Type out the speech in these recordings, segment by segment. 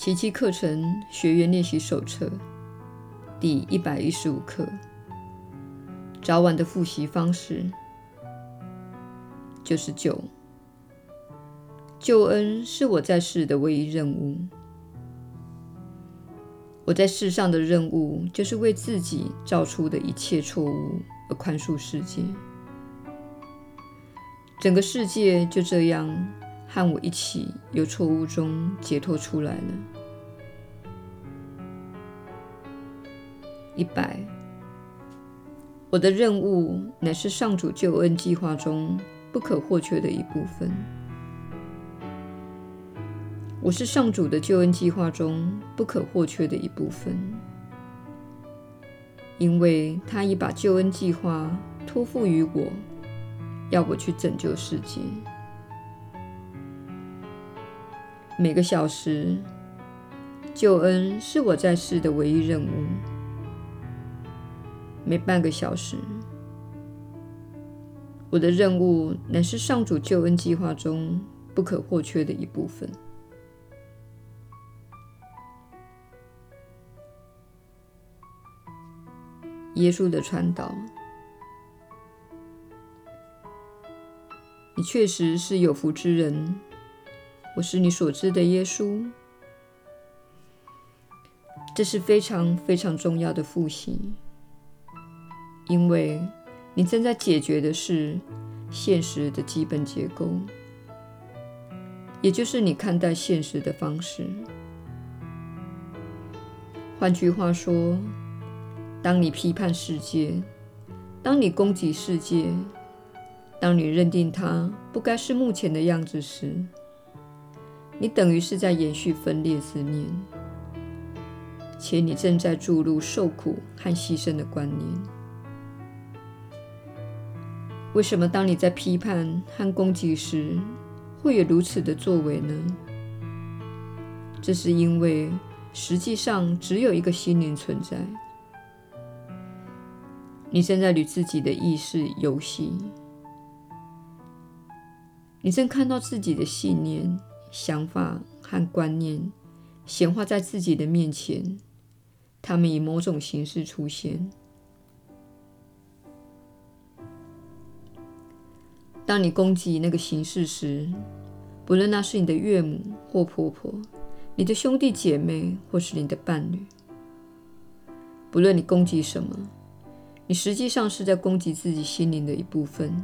奇迹课程学员练习手册第一百一十五课：早晚的复习方式就是九。救恩是我在世的唯一任务。我在世上的任务就是为自己造出的一切错误而宽恕世界。整个世界就这样和我一起由错误中解脱出来了。一百，我的任务乃是上主救恩计划中不可或缺的一部分。我是上主的救恩计划中不可或缺的一部分，因为他已把救恩计划托付于我，要我去拯救世界。每个小时，救恩是我在世的唯一任务；每半个小时，我的任务乃是上主救恩计划中不可或缺的一部分。耶稣的传导，你确实是有福之人。是你所知的耶稣。这是非常非常重要的复习，因为你正在解决的是现实的基本结构，也就是你看待现实的方式。换句话说，当你批判世界，当你攻击世界，当你认定它不该是目前的样子时，你等于是在延续分裂之念，且你正在注入受苦和牺牲的观念。为什么当你在批判和攻击时，会有如此的作为呢？这是因为实际上只有一个心灵存在。你正在与自己的意识游戏，你正看到自己的信念、想法和观念显化在自己的面前，他们以某种形式出现。当你攻击那个形式时，不论那是你的岳母或婆婆、你的兄弟姐妹或是你的伴侣，不论你攻击什么。你实际上是在攻击自己心灵的一部分，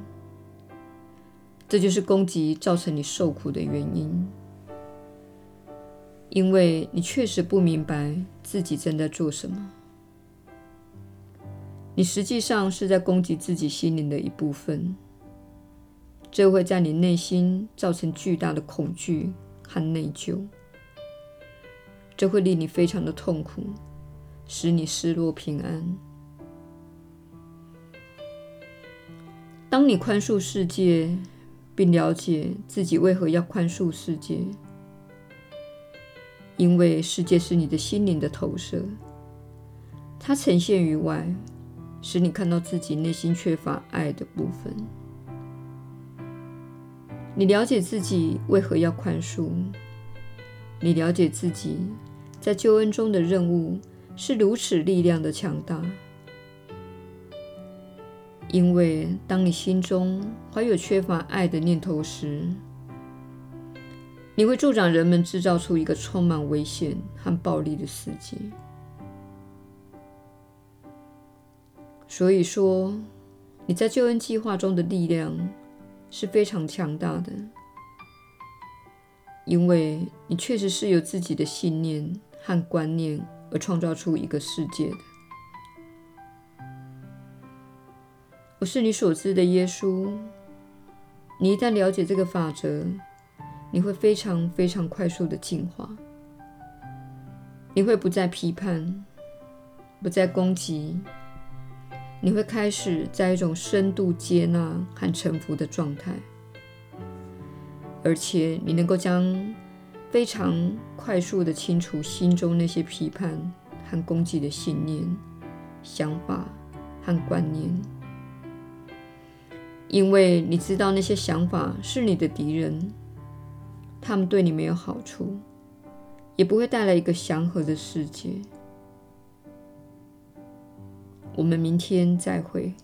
这就是攻击造成你受苦的原因，因为你确实不明白自己正在做什么。你实际上是在攻击自己心灵的一部分，这会在你内心造成巨大的恐惧和内疚，这会令你非常的痛苦，使你失落平安。当你宽恕世界，并了解自己为何要宽恕世界，因为世界是你的心灵的投射，它呈现于外，使你看到自己内心缺乏爱的部分。你了解自己为何要宽恕，你了解自己在救恩中的任务是如此力量的强大。因为当你心中怀有缺乏爱的念头时，你会助长人们制造出一个充满危险和暴力的世界。所以说，你在救恩计划中的力量是非常强大的，因为你确实是由自己的信念和观念而创造出一个世界的。是你所知的耶稣。你一旦了解这个法则，你会非常非常快速的进化。你会不再批判，不再攻击，你会开始在一种深度接纳和臣服的状态，而且你能够将非常快速的清除心中那些批判和攻击的信念、想法和观念。因为你知道那些想法是你的敌人他们对你没有好处也不会带来一个祥和的世界。我们明天再会。